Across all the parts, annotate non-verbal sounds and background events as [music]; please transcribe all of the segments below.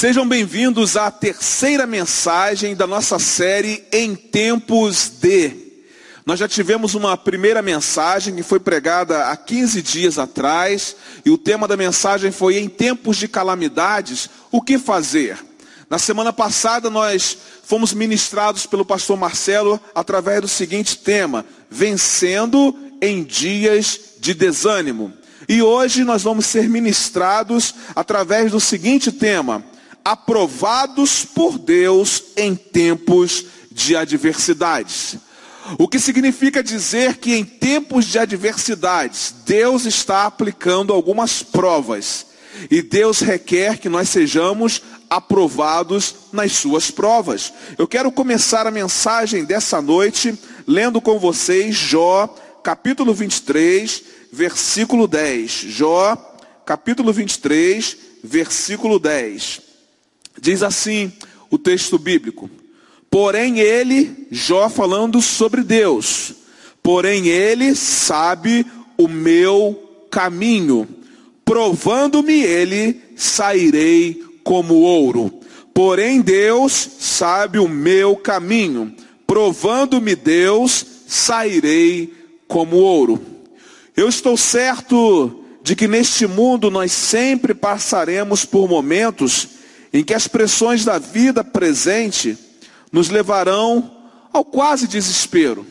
Sejam bem-vindos à terceira mensagem da nossa série Em Tempos de. Nós já tivemos uma primeira mensagem que foi pregada há 15 dias atrás, e o tema da mensagem foi Em Tempos de Calamidades, o que fazer? Na semana passada nós fomos ministrados pelo pastor Marcelo através do seguinte tema: Vencendo em dias de desânimo. E hoje nós vamos ser ministrados através do seguinte tema: aprovados por Deus em tempos de adversidades. O que significa dizer que em tempos de adversidades, Deus está aplicando algumas provas. E Deus requer que nós sejamos aprovados nas suas provas. Eu quero começar a mensagem dessa noite lendo com vocês Jó, capítulo 23, versículo 10. Jó, capítulo 23, versículo 10. Diz assim o texto bíblico: Porém ele, Jó falando sobre Deus, porém ele sabe o meu caminho, provando-me ele, sairei como ouro. Porém Deus sabe o meu caminho, provando-me Deus, sairei como ouro. Eu estou certo de que neste mundo nós sempre passaremos por momentos em que as pressões da vida presente nos levarão ao quase desespero,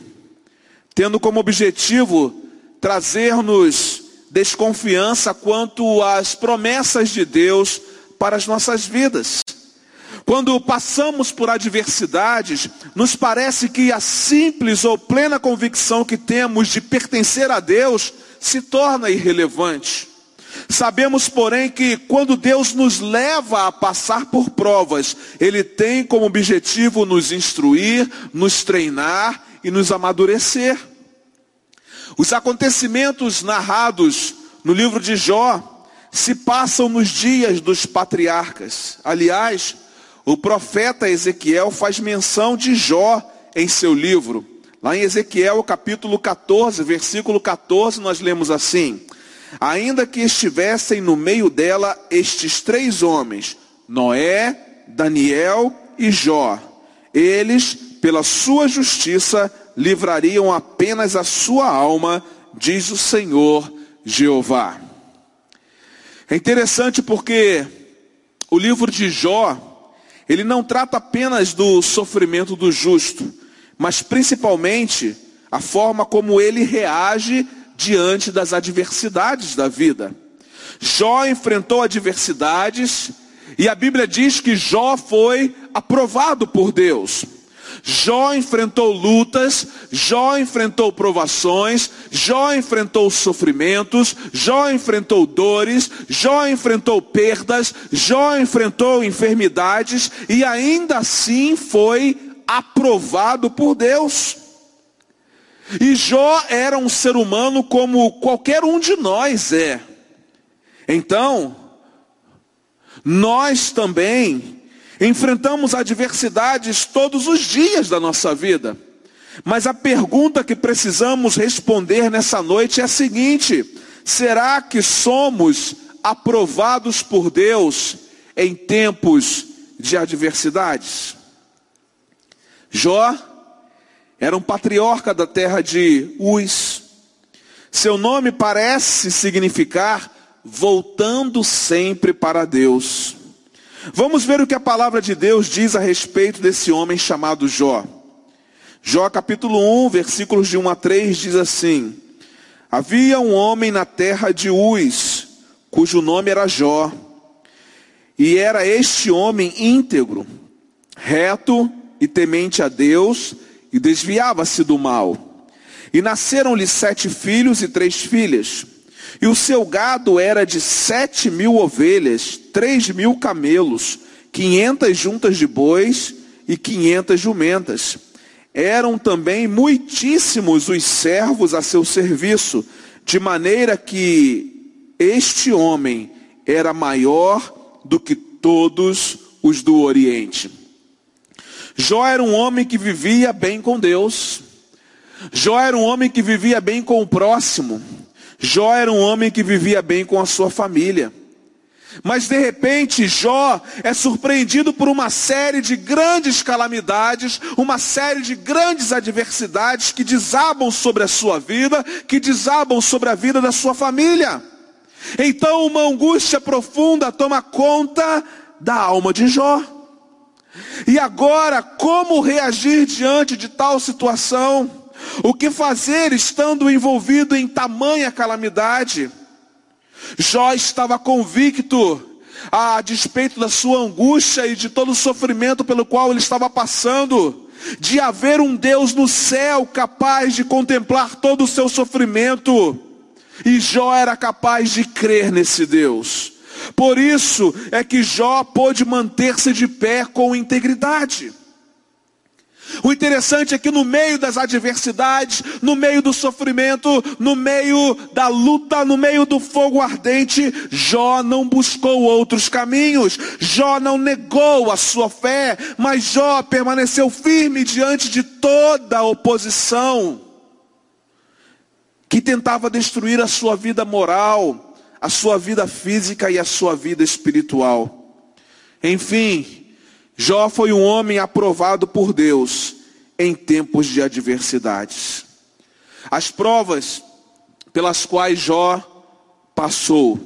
tendo como objetivo trazer-nos desconfiança quanto às promessas de Deus para as nossas vidas. Quando passamos por adversidades, nos parece que a simples ou plena convicção que temos de pertencer a Deus se torna irrelevante. Sabemos, porém, que quando Deus nos leva a passar por provas, Ele tem como objetivo nos instruir, nos treinar e nos amadurecer. Os acontecimentos narrados no livro de Jó se passam nos dias dos patriarcas. Aliás, o profeta Ezequiel faz menção de Jó em seu livro. Lá em Ezequiel, capítulo 14, versículo 14, nós lemos assim: Ainda que estivessem no meio dela estes três homens, Noé, Daniel e Jó, eles, pela sua justiça, livrariam apenas a sua alma, diz o Senhor Jeová. É interessante porque o livro de Jó, ele não trata apenas do sofrimento do justo, mas principalmente a forma como ele reage diante das adversidades da vida. Jó enfrentou adversidades e a Bíblia diz que Jó foi aprovado por Deus. Jó enfrentou lutas, Jó enfrentou provações, Jó enfrentou sofrimentos, Jó enfrentou dores, Jó enfrentou perdas, Jó enfrentou enfermidades e ainda assim foi aprovado por Deus. E Jó era um ser humano como qualquer um de nós é. Então, nós também Enfrentamos adversidades todos os dias da nossa vida. Mas a pergunta que precisamos responder nessa noite é a seguinte: será que somos aprovados por Deus em tempos de adversidades? Jó era um patriarca da terra de Uz. Seu nome parece significar voltando sempre para Deus. Vamos ver o que a palavra de Deus diz a respeito desse homem chamado Jó. Jó capítulo 1, versículos de 1 a 3 diz assim: Havia um homem na terra de Uz, cujo nome era Jó, e era este homem íntegro, reto e temente a Deus, e desviava-se do mal. E nasceram-lhe sete filhos e três filhas. E o seu gado era de sete mil ovelhas, três mil camelos, quinhentas juntas de bois e quinhentas jumentas. Eram também muitíssimos os servos a seu serviço, de maneira que este homem era maior do que todos os do Oriente. Jó era um homem que vivia bem com Deus. Jó era um homem que vivia bem com o próximo. Jó era um homem que vivia bem com a sua família. Mas de repente Jó é surpreendido por uma série de grandes calamidades, uma série de grandes adversidades que desabam sobre a sua vida, que desabam sobre a vida da sua família. Então uma angústia profunda toma conta da alma de Jó. E agora, como reagir diante de tal situação? O que fazer estando envolvido em tamanha calamidade? Jó estava convicto, a despeito da sua angústia e de todo o sofrimento pelo qual ele estava passando, de haver um Deus no céu capaz de contemplar todo o seu sofrimento. E Jó era capaz de crer nesse Deus. Por isso é que Jó pôde manter-se de pé com integridade. O interessante é que no meio das adversidades, no meio do sofrimento, no meio da luta, no meio do fogo ardente, Jó não buscou outros caminhos, Jó não negou a sua fé, mas Jó permaneceu firme diante de toda a oposição que tentava destruir a sua vida moral, a sua vida física e a sua vida espiritual. Enfim, Jó foi um homem aprovado por Deus em tempos de adversidades. As provas pelas quais Jó passou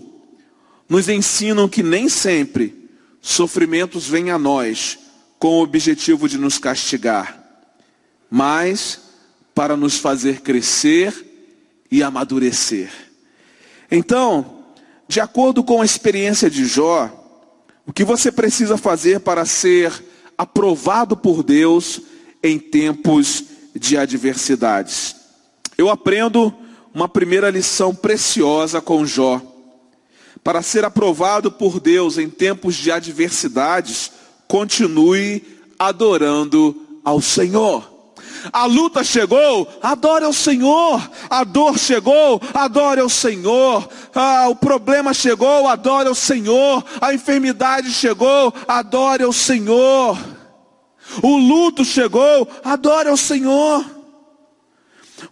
nos ensinam que nem sempre sofrimentos vêm a nós com o objetivo de nos castigar, mas para nos fazer crescer e amadurecer. Então, de acordo com a experiência de Jó, o que você precisa fazer para ser aprovado por Deus em tempos de adversidades? Eu aprendo uma primeira lição preciosa com Jó. Para ser aprovado por Deus em tempos de adversidades, continue adorando ao Senhor. A luta chegou, adore ao Senhor. A dor chegou, adore ao Senhor. Ah, o problema chegou, adore ao Senhor. A enfermidade chegou, adore ao Senhor. O luto chegou, adore ao Senhor.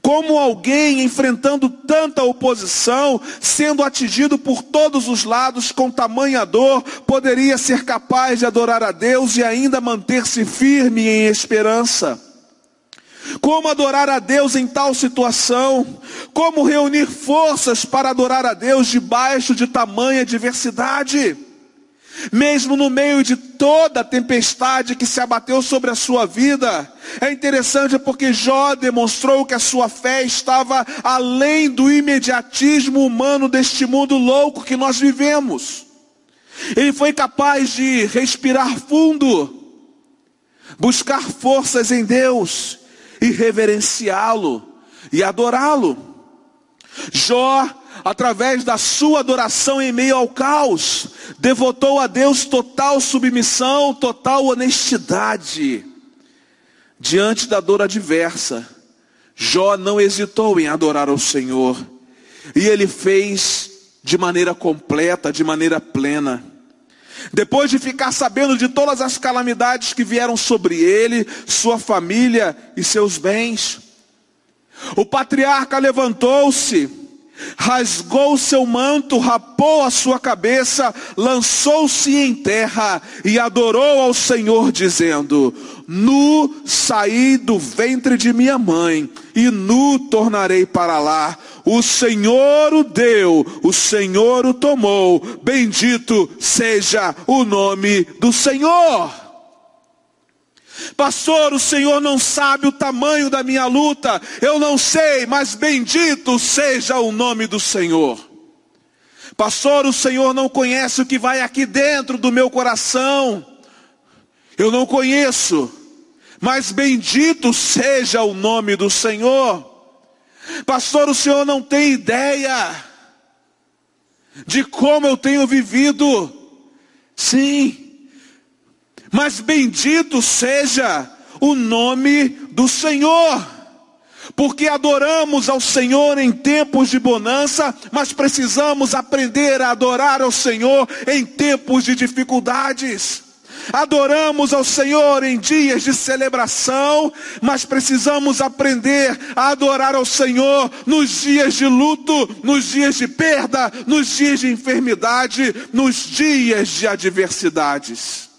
Como alguém enfrentando tanta oposição, sendo atingido por todos os lados com tamanha dor, poderia ser capaz de adorar a Deus e ainda manter-se firme em esperança? Como adorar a Deus em tal situação? Como reunir forças para adorar a Deus debaixo de tamanha diversidade? Mesmo no meio de toda a tempestade que se abateu sobre a sua vida, é interessante porque Jó demonstrou que a sua fé estava além do imediatismo humano deste mundo louco que nós vivemos. Ele foi capaz de respirar fundo, buscar forças em Deus e reverenciá-lo e adorá-lo. Jó, através da sua adoração em meio ao caos, devotou a Deus total submissão, total honestidade. Diante da dor adversa, Jó não hesitou em adorar ao Senhor, e ele fez de maneira completa, de maneira plena. Depois de ficar sabendo de todas as calamidades que vieram sobre ele, sua família e seus bens, o patriarca levantou-se, rasgou seu manto, rapou a sua cabeça, lançou-se em terra e adorou ao Senhor, dizendo: Nu saí do ventre de minha mãe, e nu tornarei para lá. O Senhor o deu, o Senhor o tomou. Bendito seja o nome do Senhor. Pastor, o Senhor não sabe o tamanho da minha luta, eu não sei, mas bendito seja o nome do Senhor. Pastor, o Senhor não conhece o que vai aqui dentro do meu coração, eu não conheço, mas bendito seja o nome do Senhor. Pastor, o senhor não tem ideia de como eu tenho vivido. Sim, mas bendito seja o nome do Senhor. Porque adoramos ao Senhor em tempos de bonança, mas precisamos aprender a adorar ao Senhor em tempos de dificuldades. adoramos ao Senhor em dias de celebração, mas precisamos aprender a adorar ao Senhor nos dias de luto, nos dias de perda, nos dias de enfermidade, nos dias de adversidades.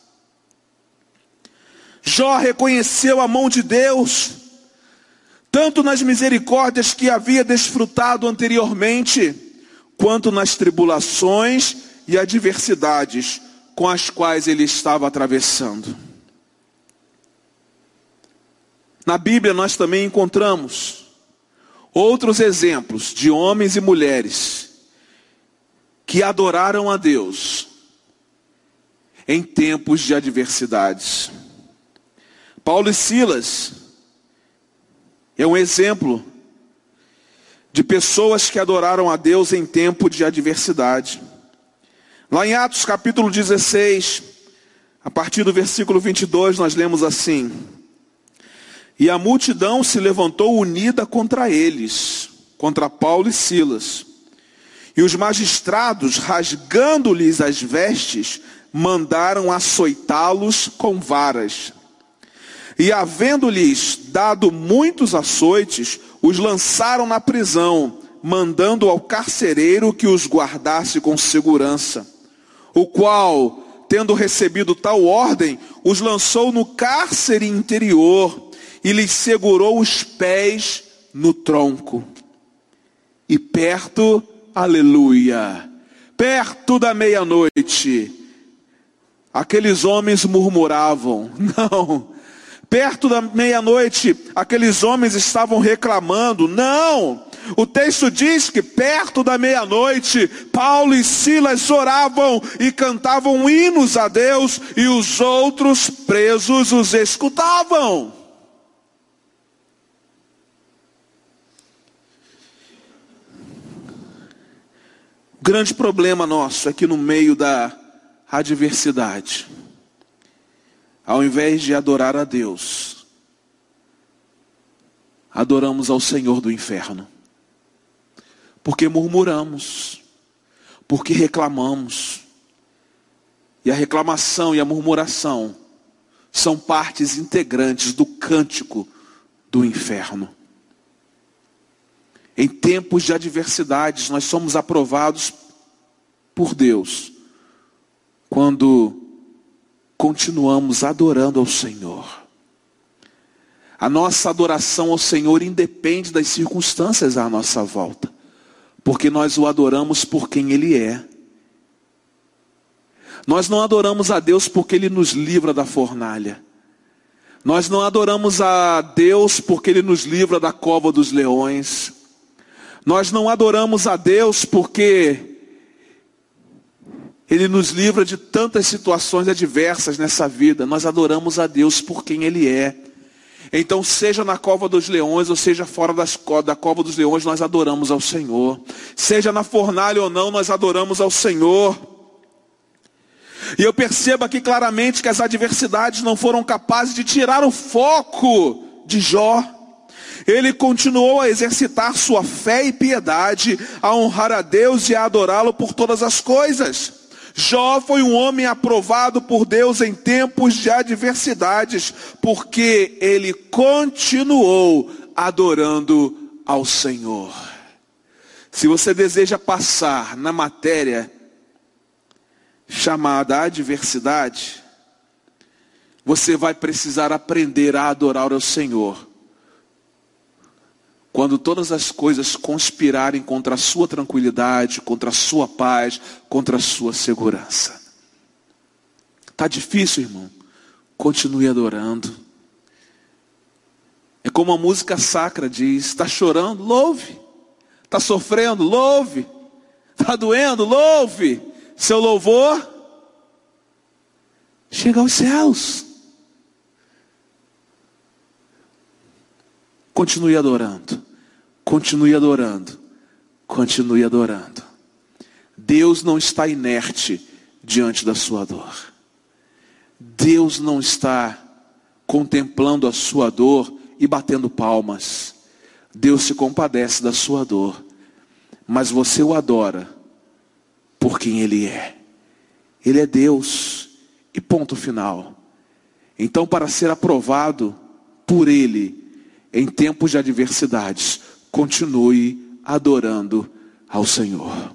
Jó reconheceu a mão de Deus, tanto nas misericórdias que havia desfrutado anteriormente, quanto nas tribulações e adversidades com as quais ele estava atravessando. Na Bíblia nós também encontramos outros exemplos de homens e mulheres que adoraram a Deus em tempos de adversidades. Paulo e Silas é um exemplo de pessoas que adoraram a Deus em tempo de adversidade. Lá em Atos capítulo 16, a partir do versículo 22, nós lemos assim: E a multidão se levantou unida contra eles, contra Paulo e Silas. E os magistrados, rasgando-lhes as vestes, mandaram açoitá-los com varas. E havendo-lhes dado muitos açoites, os lançaram na prisão, mandando ao carcereiro que os guardasse com segurança. O qual, tendo recebido tal ordem, os lançou no cárcere interior e lhes segurou os pés no tronco. E perto, aleluia, perto da meia-noite, aqueles homens murmuravam: [laughs] Não, Perto da meia-noite, aqueles homens estavam reclamando. Não! O texto diz que perto da meia-noite, Paulo e Silas oravam e cantavam hinos a Deus, e os outros presos os escutavam. O grande problema nosso é que no meio da adversidade, ao invés de adorar a Deus, adoramos ao Senhor do inferno. Porque murmuramos, porque reclamamos. E a reclamação e a murmuração são partes integrantes do cântico do inferno. Em tempos de adversidades, nós somos aprovados por Deus quando continuamos adorando ao Senhor. A nossa adoração ao Senhor independe das circunstâncias à nossa volta, porque nós o adoramos por quem Ele é. Nós não adoramos a Deus porque Ele nos livra da fornalha. Nós não adoramos a Deus porque Ele nos livra da cova dos leões. Nós não adoramos a Deus porque ele nos livra de tantas situações adversas nessa vida. Nós adoramos a Deus por quem Ele é. Então, seja na cova dos leões, ou seja fora das, da cova dos leões, nós adoramos ao Senhor. Seja na fornalha ou não, nós adoramos ao Senhor. E eu percebo aqui claramente que as adversidades não foram capazes de tirar o foco de Jó. Ele continuou a exercitar sua fé e piedade, a honrar a Deus e a adorá-lo por todas as coisas. Jó foi um homem aprovado por Deus em tempos de adversidades, porque ele continuou adorando ao Senhor. Se você deseja passar na matéria chamada adversidade, você vai precisar aprender a adorar ao Senhor quando todas as coisas conspirarem contra a sua tranquilidade, contra a sua paz, contra a sua segurança. Está difícil, irmão? Continue adorando. É como a música sacra diz: está chorando, louve. Está sofrendo, louve. Está doendo, louve. Seu louvor chega aos céus. Continue adorando. Continue adorando. Continue adorando. Deus não está inerte diante da sua dor. Deus não está contemplando a sua dor e batendo palmas. Deus se compadece da sua dor. Mas você o adora por quem Ele é. Ele é Deus. E ponto final. Então, para ser aprovado por Ele em tempos de adversidades, continue adorando ao Senhor.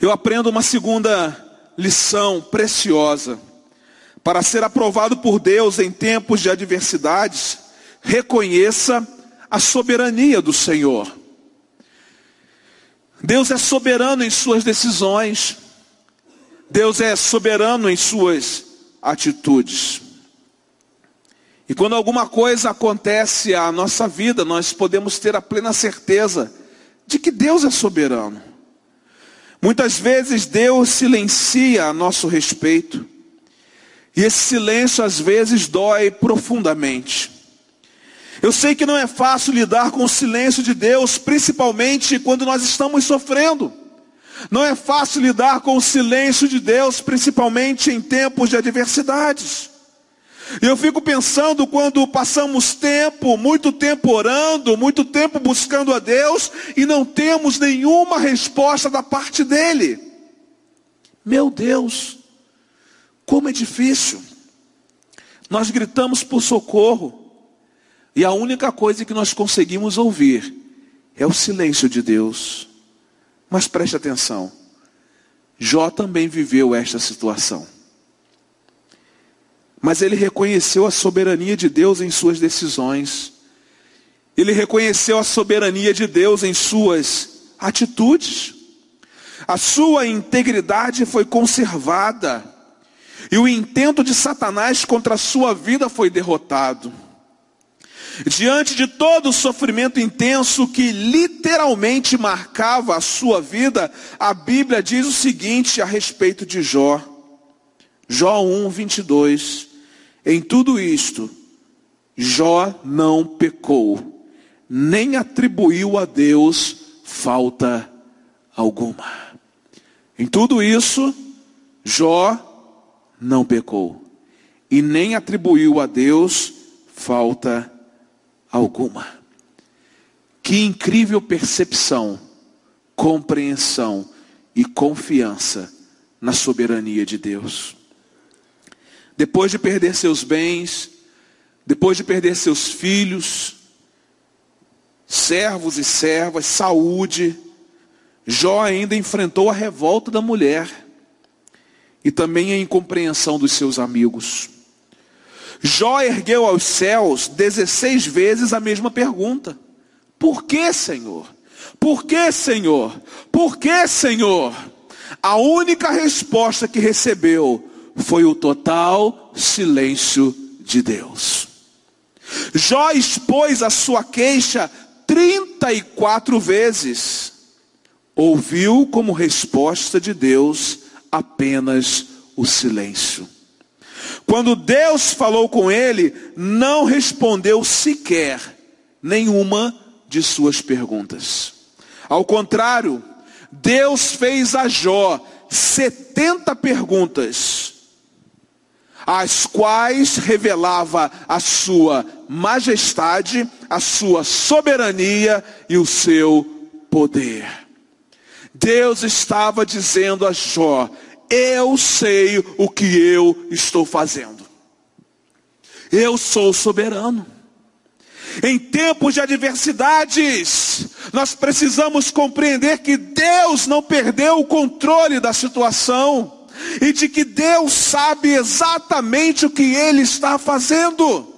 Eu aprendo uma segunda lição preciosa. Para ser aprovado por Deus em tempos de adversidades, reconheça a soberania do Senhor. Deus é soberano em suas decisões. Deus é soberano em suas atitudes. E quando alguma coisa acontece à nossa vida, nós podemos ter a plena certeza de que Deus é soberano. Muitas vezes Deus silencia a nosso respeito, e esse silêncio às vezes dói profundamente. Eu sei que não é fácil lidar com o silêncio de Deus, principalmente quando nós estamos sofrendo. Não é fácil lidar com o silêncio de Deus, principalmente em tempos de adversidades. Eu fico pensando quando passamos tempo, muito tempo orando, muito tempo buscando a Deus e não temos nenhuma resposta da parte dele. Meu Deus, como é difícil. Nós gritamos por socorro e a única coisa que nós conseguimos ouvir é o silêncio de Deus. Mas preste atenção, Jó também viveu esta situação. Mas ele reconheceu a soberania de Deus em suas decisões. Ele reconheceu a soberania de Deus em suas atitudes. A sua integridade foi conservada. E o intento de Satanás contra a sua vida foi derrotado. Diante de todo o sofrimento intenso que literalmente marcava a sua vida, a Bíblia diz o seguinte a respeito de Jó. Jó 1, 22. Em tudo isto, Jó não pecou, nem atribuiu a Deus falta alguma. Em tudo isso, Jó não pecou, e nem atribuiu a Deus falta alguma. Que incrível percepção, compreensão e confiança na soberania de Deus. Depois de perder seus bens, depois de perder seus filhos, servos e servas, saúde, Jó ainda enfrentou a revolta da mulher e também a incompreensão dos seus amigos. Jó ergueu aos céus 16 vezes a mesma pergunta: Por que, Senhor? Por que, Senhor? Por que, Senhor? A única resposta que recebeu foi o total silêncio de Deus. Jó expôs a sua queixa 34 vezes. Ouviu como resposta de Deus apenas o silêncio. Quando Deus falou com ele, não respondeu sequer nenhuma de suas perguntas. Ao contrário, Deus fez a Jó 70 perguntas, as quais revelava a sua majestade, a sua soberania e o seu poder. Deus estava dizendo a Jó: eu sei o que eu estou fazendo. Eu sou soberano. Em tempos de adversidades, nós precisamos compreender que Deus não perdeu o controle da situação e de que Deus sabe exatamente o que Ele está fazendo.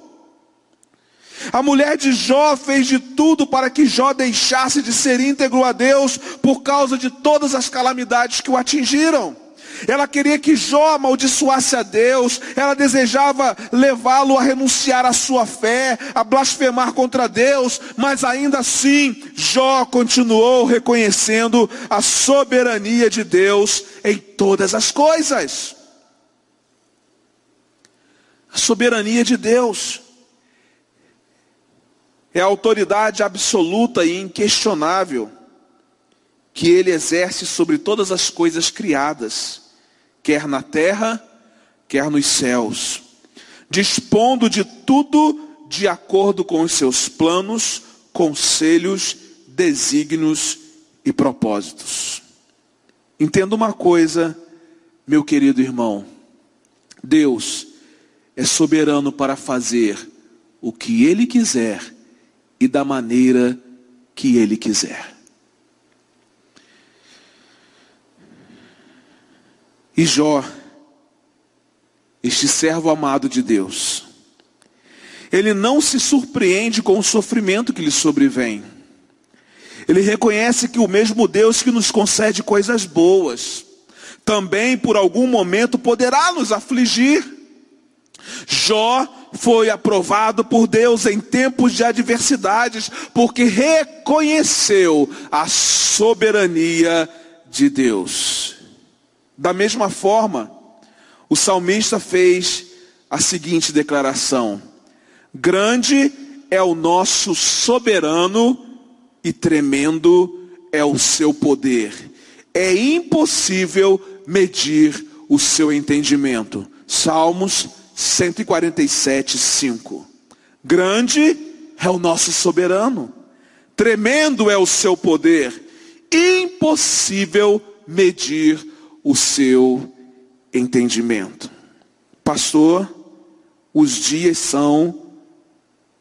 A mulher de Jó fez de tudo para que Jó deixasse de ser íntegro a Deus por causa de todas as calamidades que o atingiram. Ela queria que Jó amaldiçoasse a Deus, ela desejava levá-lo a renunciar à sua fé, a blasfemar contra Deus, mas ainda assim, Jó continuou reconhecendo a soberania de Deus em todas as coisas. A soberania de Deus é a autoridade absoluta e inquestionável que ele exerce sobre todas as coisas criadas quer na terra, quer nos céus, dispondo de tudo de acordo com os seus planos, conselhos, desígnios e propósitos. Entenda uma coisa, meu querido irmão, Deus é soberano para fazer o que Ele quiser e da maneira que Ele quiser. E Jó, este servo amado de Deus, ele não se surpreende com o sofrimento que lhe sobrevém. Ele reconhece que o mesmo Deus que nos concede coisas boas, também por algum momento poderá nos afligir. Jó foi aprovado por Deus em tempos de adversidades, porque reconheceu a soberania de Deus. Da mesma forma, o salmista fez a seguinte declaração: Grande é o nosso soberano e tremendo é o seu poder. É impossível medir o seu entendimento. Salmos 147, 5. Grande é o nosso soberano, tremendo é o seu poder, impossível medir o seu entendimento. Pastor, os dias são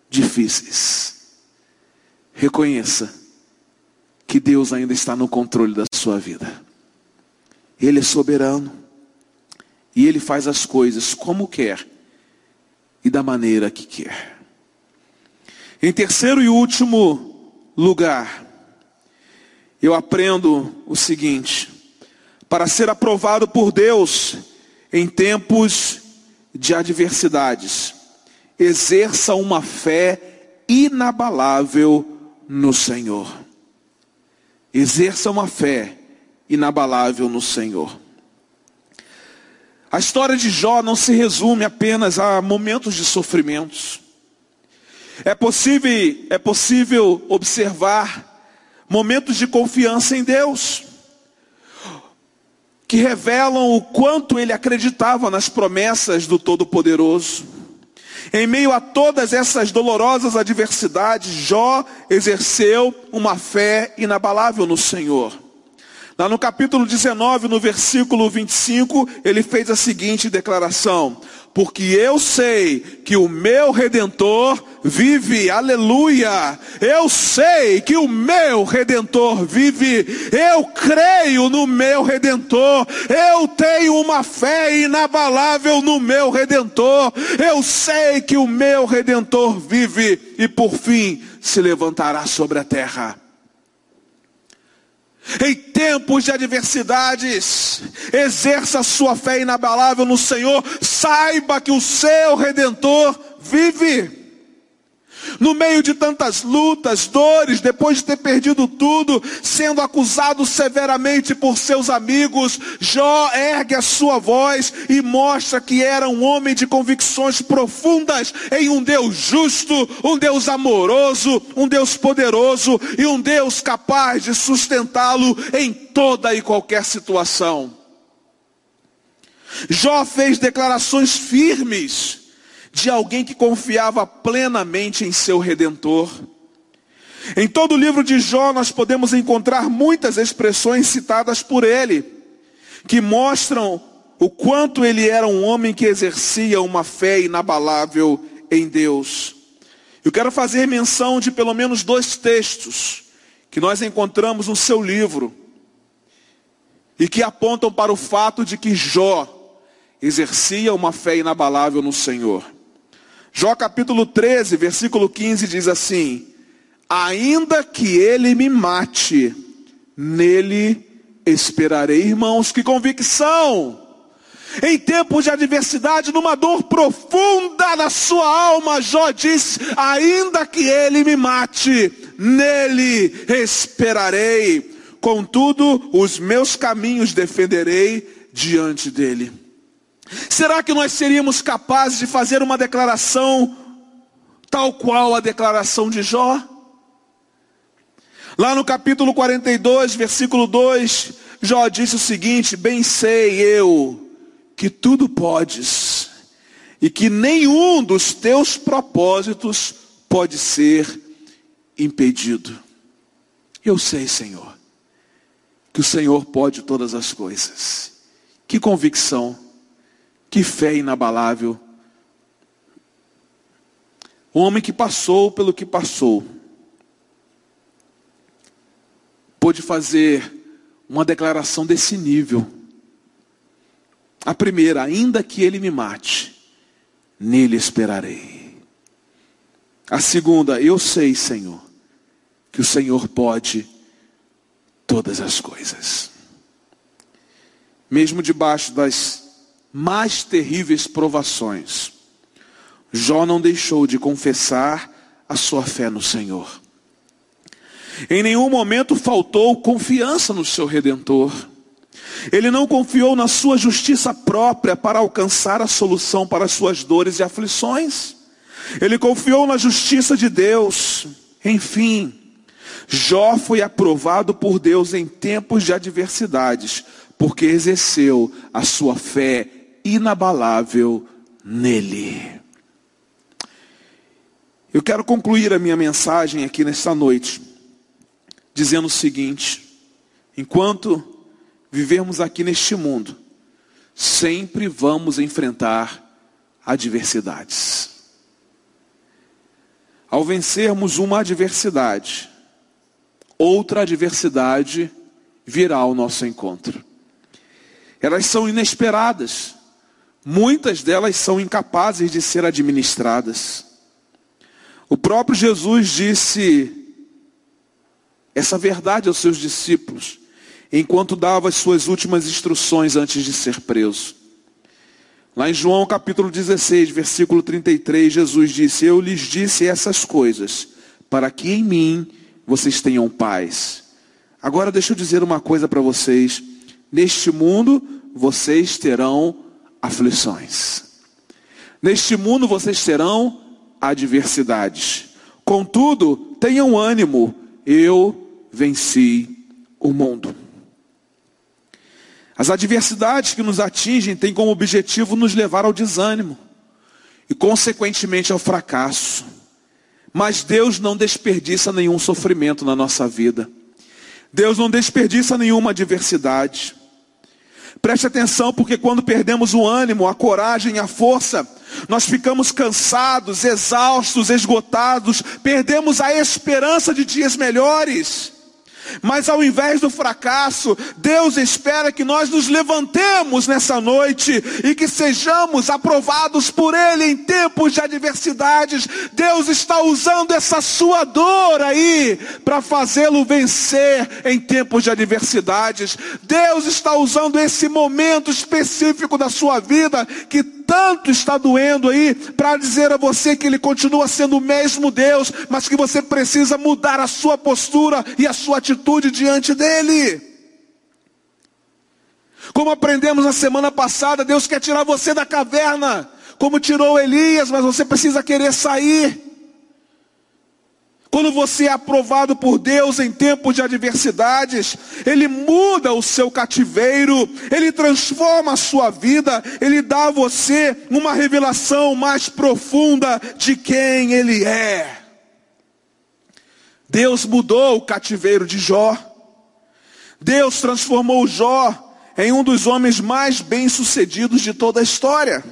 difíceis. Reconheça que Deus ainda está no controle da sua vida. Ele é soberano. E ele faz as coisas como quer e da maneira que quer. Em terceiro e último lugar, eu aprendo o seguinte: para ser aprovado por Deus em tempos de adversidades, exerça uma fé inabalável no Senhor. Exerça uma fé inabalável no Senhor. A história de Jó não se resume apenas a momentos de sofrimentos. É possível, é possível observar momentos de confiança em Deus, que revelam o quanto ele acreditava nas promessas do Todo-Poderoso. Em meio a todas essas dolorosas adversidades, Jó exerceu uma fé inabalável no Senhor. Lá no capítulo 19, no versículo 25, ele fez a seguinte declaração: Porque eu sei que o meu redentor vive, aleluia. Eu sei que o meu redentor vive. Eu creio no meu redentor. Eu tenho uma fé inabalável no meu redentor. Eu sei que o meu redentor vive e por fim se levantará sobre a terra. Em tempos de adversidades, exerça sua fé inabalável no Senhor, saiba que o seu redentor vive. No meio de tantas lutas, dores, depois de ter perdido tudo, sendo acusado severamente por seus amigos, Jó ergue a sua voz e mostra que era um homem de convicções profundas em um Deus justo, um Deus amoroso, um Deus poderoso e um Deus capaz de sustentá-lo em toda e qualquer situação. Jó fez declarações firmes de alguém que confiava plenamente em seu redentor. Em todo o livro de Jó nós podemos encontrar muitas expressões citadas por ele, que mostram o quanto ele era um homem que exercia uma fé inabalável em Deus. Eu quero fazer menção de pelo menos dois textos que nós encontramos no seu livro e que apontam para o fato de que Jó exercia uma fé inabalável no Senhor. Jó capítulo 13, versículo 15 diz assim: Ainda que ele me mate, nele esperarei, irmãos, que convicção! Em tempos de adversidade, numa dor profunda na sua alma, Jó diz: Ainda que ele me mate, nele esperarei. Contudo, os meus caminhos defenderei diante dele. Será que nós seríamos capazes de fazer uma declaração tal qual a declaração de Jó? Lá no capítulo 42, versículo 2, Jó disse o seguinte: Bem sei eu que tudo podes, e que nenhum dos teus propósitos pode ser impedido. Eu sei, Senhor, que o Senhor pode todas as coisas. Que convicção Que fé inabalável. O homem que passou pelo que passou, pôde fazer uma declaração desse nível. A primeira, ainda que ele me mate, nele esperarei. A segunda, eu sei, Senhor, que o Senhor pode todas as coisas. Mesmo debaixo das mais terríveis provações, Jó não deixou de confessar a sua fé no Senhor. Em nenhum momento faltou confiança no seu redentor. Ele não confiou na sua justiça própria para alcançar a solução para as suas dores e aflições. Ele confiou na justiça de Deus. Enfim, Jó foi aprovado por Deus em tempos de adversidades, porque exerceu a sua fé inabalável nele. Eu quero concluir a minha mensagem aqui nesta noite, dizendo o seguinte: enquanto vivermos aqui neste mundo, sempre vamos enfrentar adversidades. Ao vencermos uma adversidade, outra adversidade virá ao nosso encontro. Elas são inesperadas, muitas delas são incapazes de ser administradas. O próprio Jesus disse essa verdade aos seus discípulos, enquanto dava as suas últimas instruções antes de ser preso. Lá em João capítulo 16, versículo 33, Jesus disse: Eu lhes disse essas coisas, para que em mim vocês tenham paz. Agora deixa eu dizer uma coisa para vocês: neste mundo vocês terão aflições. Neste mundo vocês terão adversidades. Contudo, tenham ânimo, eu venci o mundo. As adversidades que nos atingem têm como objetivo nos levar ao desânimo e, consequentemente, ao fracasso. Mas Deus não desperdiça nenhum sofrimento na nossa vida. Deus não desperdiça nenhuma adversidade. Preste atenção, porque quando perdemos o ânimo, a coragem, a força, nós ficamos cansados, exaustos, esgotados, perdemos a esperança de dias melhores. Mas ao invés do fracasso, Deus espera que nós nos levantemos nessa noite e que sejamos aprovados por Ele em tempos de adversidades. Deus está usando essa sua dor aí para fazê-lo vencer em tempos de adversidades. Deus está usando esse momento específico da sua vida que tanto está doendo aí para dizer a você que Ele continua sendo o mesmo Deus, mas que você precisa mudar a sua postura e a sua atitude diante dEle. Como aprendemos na semana passada, Deus quer tirar você da caverna, como tirou Elias, mas você precisa querer sair. Quando você é aprovado por Deus em tempos de adversidades, Ele muda o seu cativeiro, Ele transforma a sua vida, Ele dá a você uma revelação mais profunda de quem Ele é. Deus mudou o cativeiro de Jó. Deus transformou Jó em um dos homens mais bem-sucedidos de toda a história.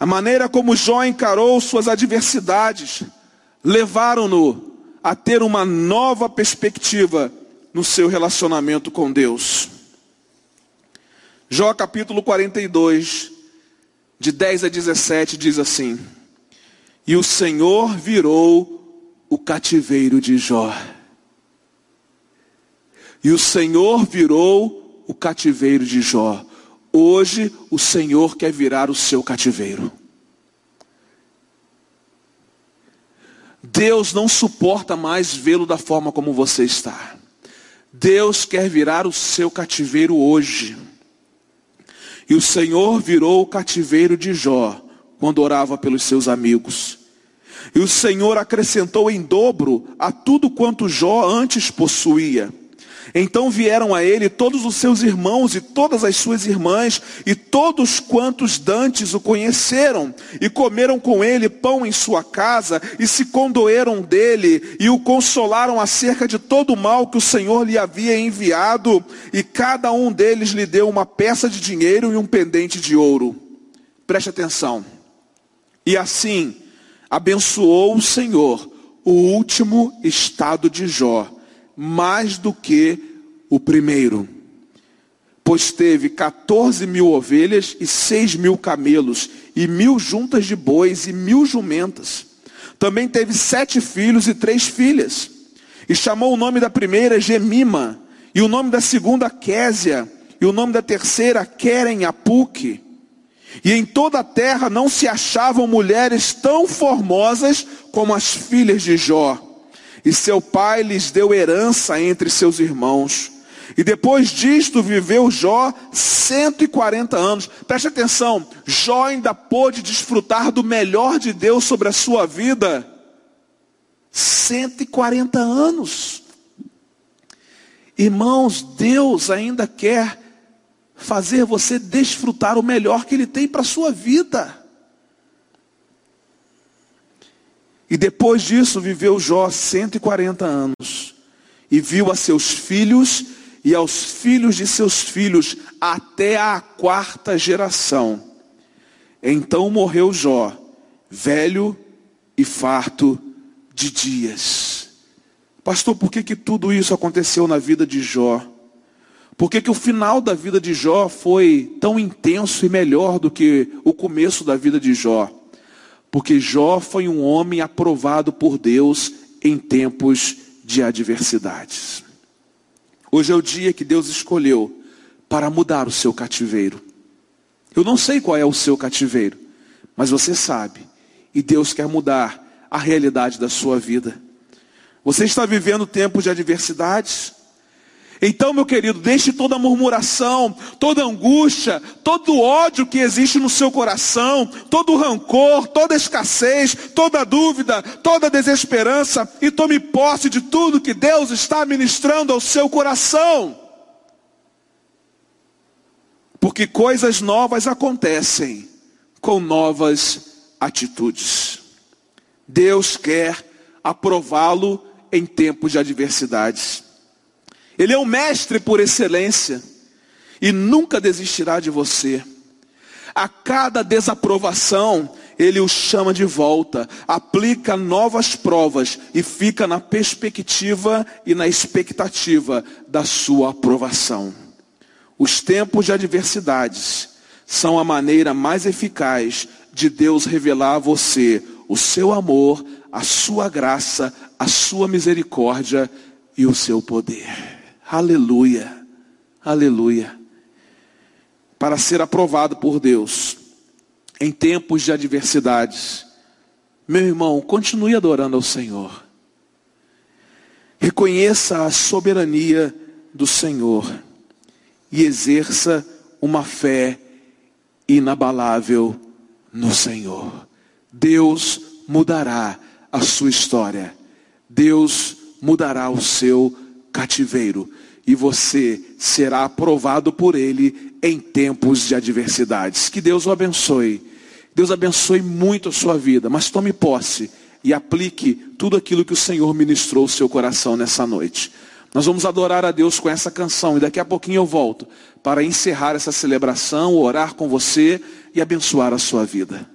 A maneira como Jó encarou suas adversidades, levaram-no a ter uma nova perspectiva no seu relacionamento com Deus. Jó capítulo 42, de 10 a 17, diz assim: E o Senhor virou o cativeiro de Jó. E o Senhor virou o cativeiro de Jó. Hoje o Senhor quer virar o seu cativeiro. Deus não suporta mais vê-lo da forma como você está. Deus quer virar o seu cativeiro hoje. E o Senhor virou o cativeiro de Jó quando orava pelos seus amigos. E o Senhor acrescentou em dobro a tudo quanto Jó antes possuía. Então vieram a ele todos os seus irmãos e todas as suas irmãs, e todos quantos dantes o conheceram, e comeram com ele pão em sua casa, e se condoeram dele, e o consolaram acerca de todo o mal que o Senhor lhe havia enviado, e cada um deles lhe deu uma peça de dinheiro e um pendente de ouro. Preste atenção. E assim abençoou o Senhor o último estado de Jó mais do que o primeiro. Pois teve 14 mil ovelhas e 6 mil camelos, e mil juntas de bois e mil jumentas. Também teve sete filhos e três filhas. E chamou o nome da primeira Gemima, e o nome da segunda Késia, e o nome da terceira Queren Apuque. E em toda a terra não se achavam mulheres tão formosas como as filhas de Jó e seu pai lhes deu herança entre seus irmãos. E depois disto viveu Jó 140 anos. Preste atenção, Jó ainda pôde desfrutar do melhor de Deus sobre a sua vida. 140 anos. Irmãos, Deus ainda quer fazer você desfrutar o melhor que Ele tem para a sua vida. E depois disso viveu Jó 140 anos. E viu a seus filhos e aos filhos de seus filhos até a quarta geração. Então morreu Jó, velho e farto de dias. Pastor, por que, que tudo isso aconteceu na vida de Jó? Por que, que o final da vida de Jó foi tão intenso e melhor do que o começo da vida de Jó? Porque Jó foi um homem aprovado por Deus em tempos de adversidades. Hoje é o dia que Deus escolheu para mudar o seu cativeiro. Eu não sei qual é o seu cativeiro, mas você sabe, e Deus quer mudar a realidade da sua vida. Você está vivendo tempos de adversidades? Então, meu querido, deixe toda murmuração, toda angústia, todo ódio que existe no seu coração, todo rancor, toda escassez, toda dúvida, toda desesperança e tome posse de tudo que Deus está ministrando ao seu coração. Porque coisas novas acontecem com novas atitudes. Deus quer aprová-lo em tempos de adversidades. Ele é o mestre por excelência e nunca desistirá de você. A cada desaprovação, ele o chama de volta, aplica novas provas e fica na perspectiva e na expectativa da sua aprovação. Os tempos de adversidades são a maneira mais eficaz de Deus revelar a você o seu amor, a sua graça, a sua misericórdia e o seu poder. Aleluia, aleluia. Para ser aprovado por Deus em tempos de adversidades. Meu irmão, continue adorando ao Senhor. Reconheça a soberania do Senhor e exerça uma fé inabalável no Senhor. Deus mudará a sua história. Deus mudará o seu cativeiro e você será aprovado por Ele em tempos de adversidades. Que Deus o abençoe. Deus abençoe muito a sua vida, mas tome posse e aplique tudo aquilo que o Senhor ministrou ao seu coração nessa noite. Nós vamos adorar a Deus com essa canção e daqui a pouquinho eu volto para encerrar essa celebração, orar com você e abençoar a sua vida.